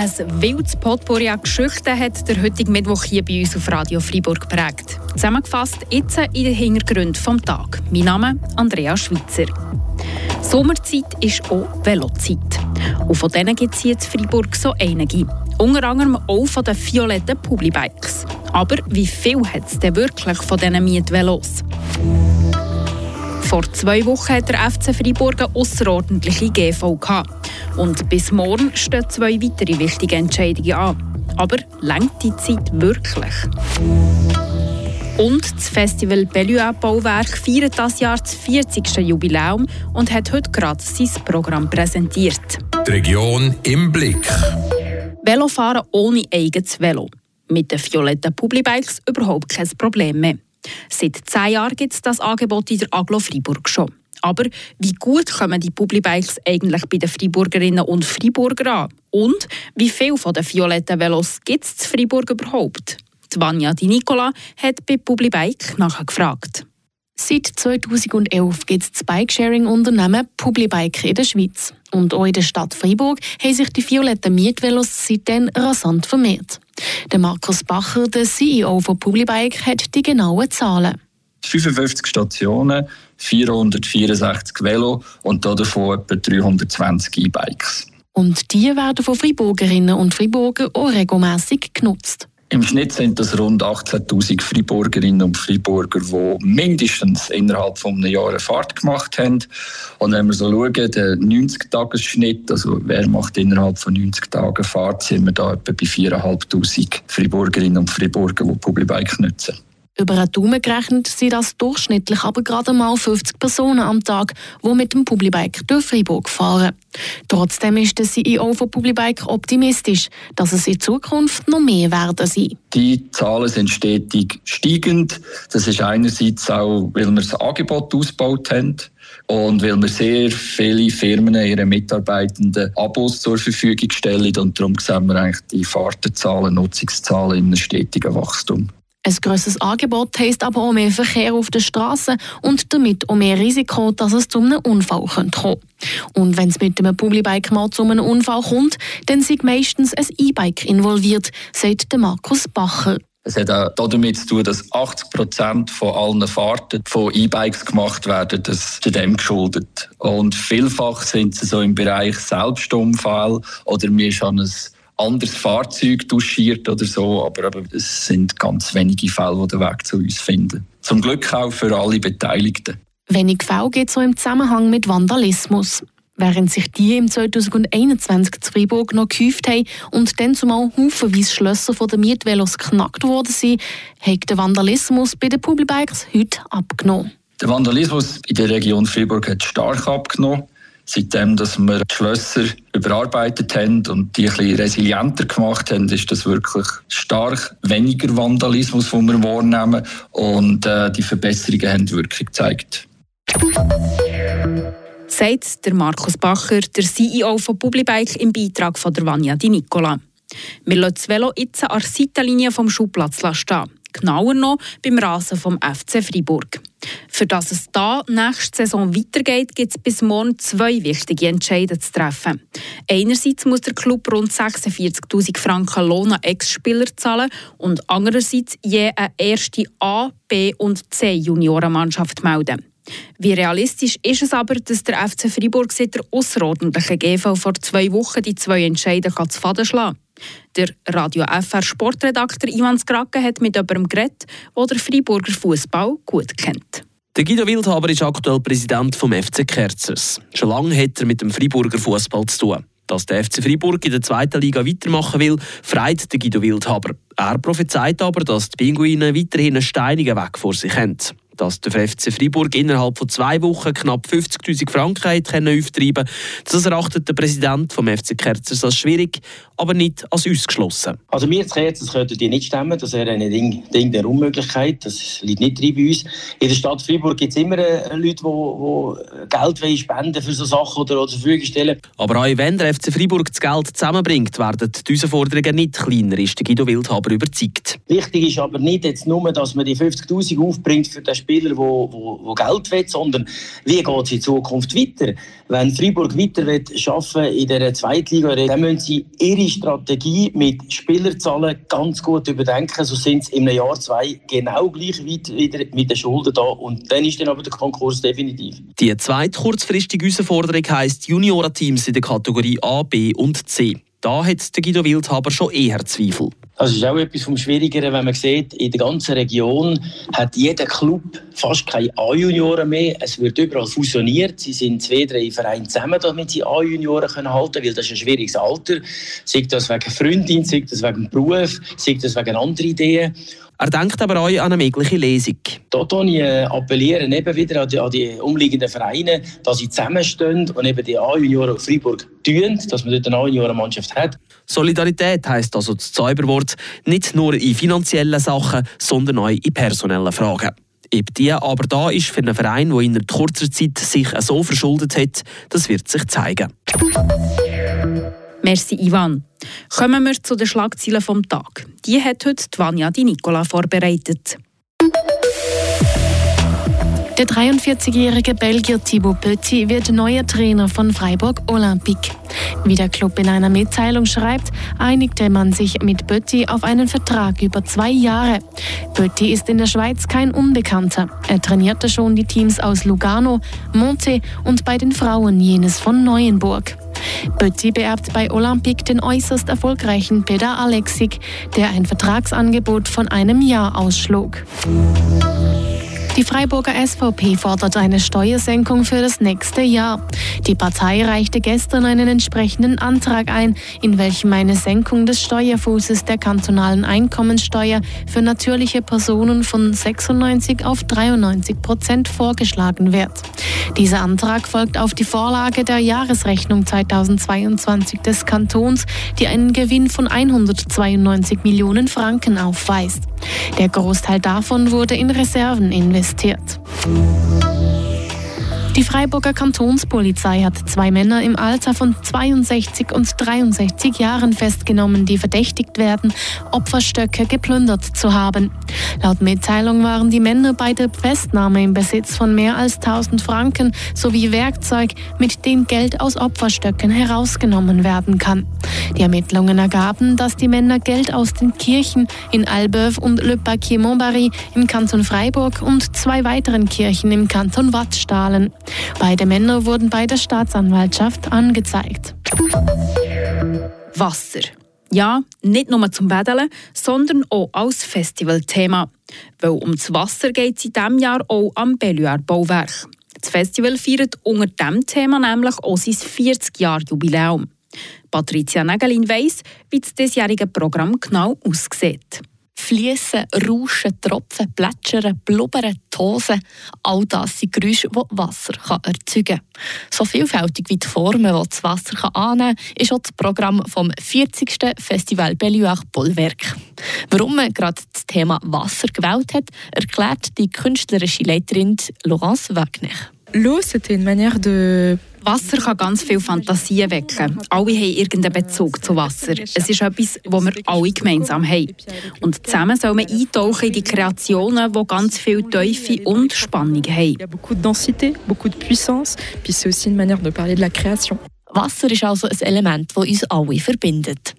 Ein wildes Potpourri an Geschichten hat der heutige Mittwoch hier bei uns auf Radio Freiburg geprägt. Zusammengefasst jetzt in den Hintergründen vom Tag. Mein Name Andrea Schweitzer. Sommerzeit ist auch Velozeit. Und von denen gibt es hier in Freiburg so einige. Unter anderem auch von den violetten Publibikes. Aber wie viel hat es denn wirklich von diesen Mietvelos? Vor zwei Wochen hat der FC Freiburg eine außerordentliche GV gehabt. Und bis morgen stehen zwei weitere wichtige Entscheidungen an. Aber lenkt die Zeit wirklich? Und das Festival Bellua Bauwerk feiert das Jahr das 40. Jubiläum und hat heute gerade sein Programm präsentiert. Die Region im Blick. Velofahren ohne eigenes Velo. Mit den violetten Publibikes überhaupt kein Problem mehr. Seit zehn Jahren gibt es das Angebot in der Aglo Freiburg schon. Aber wie gut kommen die Publibikes eigentlich bei den Freiburgerinnen und Freiburger an? Und wie viele von den violetten Velos gibt es in Freiburg überhaupt? Die Vanja Di Nicola hat bei Publibike nachgefragt. Seit 2011 gibt es das Bikesharing-Unternehmen Publibike in der Schweiz. Und auch in der Stadt Freiburg haben sich die violetten Mietvelos seitdem rasant vermehrt. Der Markus Bacher, der CEO von Publibike, hat die genauen Zahlen. 55 Stationen, 464 Velo und davon etwa 320 E-Bikes. Und die werden von Freiburgerinnen und Freiburgern auch regelmässig genutzt. Im Schnitt sind das rund 18.000 Freiburgerinnen und Freiburger, die mindestens innerhalb von einem Jahr eine Fahrt gemacht haben. Und wenn wir so schauen, der 90-Tages-Schnitt, also wer macht innerhalb von 90 Tagen Fahrt, sind wir da etwa bei 4'500 Freiburgerinnen und Freiburger, die Publibike nutzen. Über einen Daumen gerechnet sind das durchschnittlich aber gerade mal 50 Personen am Tag, die mit dem Publibike durch Freiburg fahren. Trotzdem ist der CEO von Publibike optimistisch, dass es in Zukunft noch mehr werden sein. Die Zahlen sind stetig steigend. Das ist einerseits auch, weil wir das Angebot ausgebaut haben. Und weil wir sehr viele Firmen ihren Mitarbeitenden Abos zur Verfügung stellen und darum sehen wir eigentlich die Fahrtenzahlen, Nutzungszahlen in einem stetigen Wachstum. Ein grosses Angebot heisst aber auch mehr Verkehr auf der Straße und damit auch mehr Risiko, dass es zu einem Unfall kommen könnte. Und wenn es mit einem Publibike mal zu einem Unfall kommt, dann sind meistens ein E-Bike involviert, sagt Markus Bacher. Es hat auch damit zu tun, dass 80 Prozent von allen Fahrten von E-Bikes gemacht werden. Das ist dem geschuldet. Und vielfach sind sie so im Bereich Selbstunfall oder mir schon ein anderes Fahrzeug duschiert oder so, aber es sind ganz wenige Fälle, die den Weg zu uns finden. Zum Glück auch für alle Beteiligten. Wenig Fälle es auch im Zusammenhang mit Vandalismus. Während sich die im 2021 zu Freiburg noch gehäuft haben und dann zumal haufenweise Schlösser von den Mietvelos geknackt worden sind, hat der Vandalismus bei den Publibikes heute abgenommen. Der Vandalismus in der Region Freiburg hat stark abgenommen seitdem dass wir die Schlösser überarbeitet haben und die ein bisschen resilienter gemacht haben, ist das wirklich stark weniger Vandalismus, den wir wahrnehmen. Und äh, die Verbesserungen haben Wirkung gezeigt. Sagt der Markus Bacher, der CEO von Publibike im Beitrag von der Vanja Di Nicola. Wir lassen das Velo jetzt an der Seitenlinie vom Schulplatz stehen genauer noch beim Rasen vom FC Freiburg. Für das es da nächste Saison weitergeht, gibt es bis morgen zwei wichtige Entscheidungen zu treffen. Einerseits muss der Club rund 46.000 Franken Lohn an Ex-Spieler zahlen und andererseits je eine erste A, B und C Juniorenmannschaft melden. Wie realistisch ist es aber, dass der FC Freiburg seit der außerordentlichen GV vor zwei Wochen die zwei Entscheidungen zu Faden schlagen der Radio FR Sportredakteur Ivan Skrake hat mit jemandem geredet, der den Freiburger Fußball gut kennt. Der Guido Wildhaber ist aktuell Präsident vom FC Kerzers. Schon lange hat er mit dem Freiburger Fußball zu tun. Dass der FC Freiburg in der zweiten Liga weitermachen will, freut der Guido Wildhaber. Er prophezeit aber, dass die Pinguine weiterhin einen steinigen Weg vor sich haben dass der FC Freiburg innerhalb von zwei Wochen knapp 50.000 Franken können auftreiben Das erachtet der Präsident vom FC Kerzers als schwierig, aber nicht als ausgeschlossen. Also wir als Kerzers könnten die nicht stemmen, das wäre ein Ding, Ding der Unmöglichkeit, das liegt nicht drin bei uns. In der Stadt Freiburg gibt es immer äh, Leute, die, Geld wollen spenden für so Sachen oder, zur Verfügung stellen. Aber auch wenn der FC Freiburg das Geld zusammenbringt, werden diese Forderungen nicht kleiner, ist Guido Wildhaber überzeugt. Wichtig ist aber nicht jetzt nur, dass man die 50'000 aufbringt für das Spiel Spieler, wo, wo, wo Geld will, sondern wie geht es in Zukunft weiter? Wenn Freiburg weiter will schaffen in der Zweitliga, dann müssen sie ihre Strategie mit Spielerzahlen ganz gut überdenken. So sind sie im Jahr zwei genau gleich weit wieder mit den Schulden da und dann ist dann aber der Konkurs definitiv. Die zweite kurzfristige Herausforderung heisst Juniorenteams in der Kategorie A, B und C. Da hat der Guido Wildhaber schon eher Zweifel. Das ist auch etwas vom Schwierigeren, wenn man sieht, in der ganzen Region hat jeder Club fast keine A-Junioren mehr. Es wird überall fusioniert. Sie sind zwei, drei Vereine zusammen, damit sie A-Junioren halten können, weil das ist ein schwieriges Alter. Sei das wegen Freundin, sei das wegen Beruf, sei das wegen anderen Ideen. Er denkt aber auch an eine mögliche Lesung. Hier appellieren eben wieder an die, an die, umliegenden Vereine, dass sie zusammenstehen und eben die A-Junioren auf Freiburg tun, dass man dort eine A-Junioren-Mannschaft hat. Solidarität heisst also das Zauberwort, nicht nur in finanziellen Sachen, sondern auch in personellen Fragen. Ob die aber da ist für einen Verein, der in kurzer Zeit sich so verschuldet hat, das wird sich zeigen. Merci, Ivan. Kommen wir zu den Schlagzeilen vom Tag. Die hat heute Vanja Di Nicola vorbereitet. Der 43-jährige Belgier Thibaut Petit wird neuer Trainer von Freiburg Olympique. Wie der Club in einer Mitteilung schreibt, einigte man sich mit Petit auf einen Vertrag über zwei Jahre. Petit ist in der Schweiz kein Unbekannter. Er trainierte schon die Teams aus Lugano, Monte und bei den Frauen jenes von Neuenburg. Petit beerbt bei Olympique den äußerst erfolgreichen Peter Alexik, der ein Vertragsangebot von einem Jahr ausschlug. Die Freiburger SVP fordert eine Steuersenkung für das nächste Jahr. Die Partei reichte gestern einen entsprechenden Antrag ein, in welchem eine Senkung des Steuerfußes der kantonalen Einkommensteuer für natürliche Personen von 96 auf 93 Prozent vorgeschlagen wird. Dieser Antrag folgt auf die Vorlage der Jahresrechnung 2022 des Kantons, die einen Gewinn von 192 Millionen Franken aufweist. Der Großteil davon wurde in Reserven investiert investiert. Die Freiburger Kantonspolizei hat zwei Männer im Alter von 62 und 63 Jahren festgenommen, die verdächtigt werden, Opferstöcke geplündert zu haben. Laut Mitteilung waren die Männer bei der Festnahme im Besitz von mehr als 1000 Franken sowie Werkzeug, mit dem Geld aus Opferstöcken herausgenommen werden kann. Die Ermittlungen ergaben, dass die Männer Geld aus den Kirchen in Albeuf und Le Paquier-Montbarry im Kanton Freiburg und zwei weiteren Kirchen im Kanton Watt stahlen. Beide Männer wurden bei der Staatsanwaltschaft angezeigt. Wasser. Ja, nicht nur zum Baden, sondern auch als Festivalthema. Weil um das Wasser geht es in diesem Jahr auch am Belluard Bauwerk. Das Festival feiert unter diesem Thema nämlich auch sein 40-Jahr-Jubiläum. Patricia Nägelin weiss, wie das diesjährige Programm genau aussieht. Fließen, rauschen, tropfen, plätschern, blubbern, tosen. All das sind Geräusche, die Wasser erzeugen kann. So vielfältig wie die Formen, die das Wasser annehmen kann, ist auch das Programm vom 40. Festival Belluard Bollwerk. Warum man gerade das Thema Wasser gewählt hat, erklärt die künstlerische Leiterin Laurence Wagner. L'eau, c'était une manière de Wasser kann ganz viel Fantasien wecken. Alle haben irgendeinen Bezug zu Wasser. Es ist etwas, das wir alle gemeinsam haben. Und zusammen soll man eintauchen in die Kreationen, die ganz viel Teufel und Spannung haben. Beaucoup de densité, beaucoup de puissance, puis c'est aussi une manière de parler de la création. Wasser ist also ein Element, das uns alle verbindet.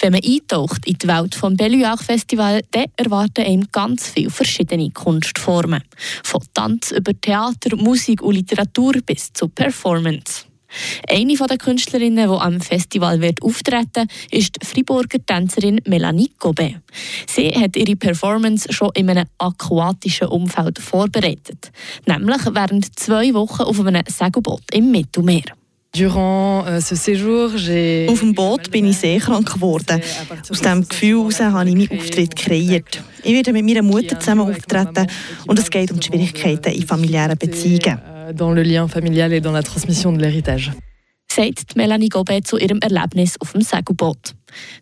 Wenn man eintaucht in die Welt des Belluard Festival, dann erwarten einem ganz viele verschiedene Kunstformen. Von Tanz über Theater, Musik und Literatur bis zu Performance. Eine der Künstlerinnen, die am Festival wird auftreten ist die Friburger Tänzerin Melanie Gobet. Sie hat ihre Performance schon in einem aquatischen Umfeld vorbereitet, nämlich während zwei Wochen auf einem Segelboot im Mittelmeer. Durant euh, ce séjour, j'ai Auf dem Boot bin ich seekrank geworden. Aus diesem Gefühl heraus habe ich meinen Auftritt kreiert. Ich werde mit meiner Mutter zusammen auftreten und es geht um die Schwierigkeiten in familiären Beziehungen. euh, dans le lien familial et dans la transmission de l'héritage. sagt Melanie Gobet zu ihrem Erlebnis auf dem Segelboot.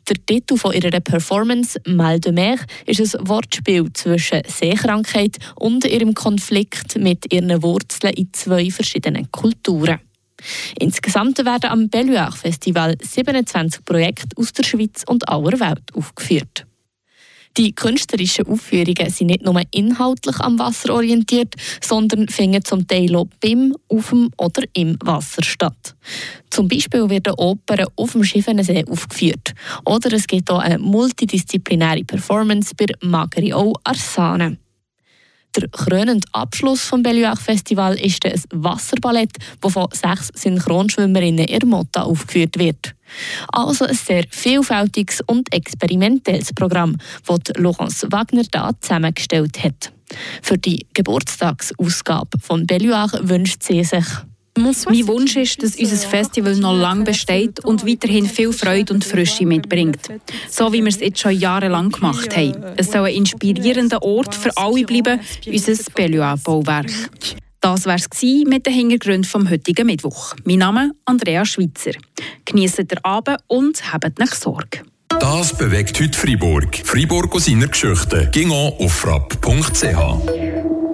Der Titel von ihrer Performance «Mal de Mer» ist ein Wortspiel zwischen Seekrankheit und ihrem Konflikt mit ihren Wurzeln in zwei verschiedenen Kulturen. Insgesamt werden am Belluard Festival 27 Projekte aus der Schweiz und aller Welt aufgeführt. Die künstlerischen Aufführungen sind nicht nur inhaltlich am Wasser orientiert, sondern finden zum Teil auch beim, auf dem oder im Wasser statt. Zum Beispiel werden Opern auf dem Schiffenensee aufgeführt. Oder es gibt auch eine multidisziplinäre Performance bei Magrio Arsane. Der krönende Abschluss des Belluac Festival ist ein Wasserballett, das von sechs Synchronschwimmerinnen in Motta aufgeführt wird. Also ein sehr vielfältiges und experimentelles Programm, das Laurence Wagner da zusammengestellt hat. Für die Geburtstagsausgabe von Belluac wünscht sie sich mein Wunsch ist, dass unser Festival noch lange besteht und weiterhin viel Freude und Frische mitbringt. So wie wir es jetzt schon jahrelang gemacht haben. Es soll ein inspirierender Ort für alle bleiben, unser Bellois-Bauwerk. Das war es mit den Hintergründen vom heutigen Mittwoch. Mein Name ist Andrea Schweitzer. Genießt den Abend und habt nicht Sorge. Das bewegt heute Freiburg. Freiburg aus seiner Geschichte. Ging auf frapp.ch.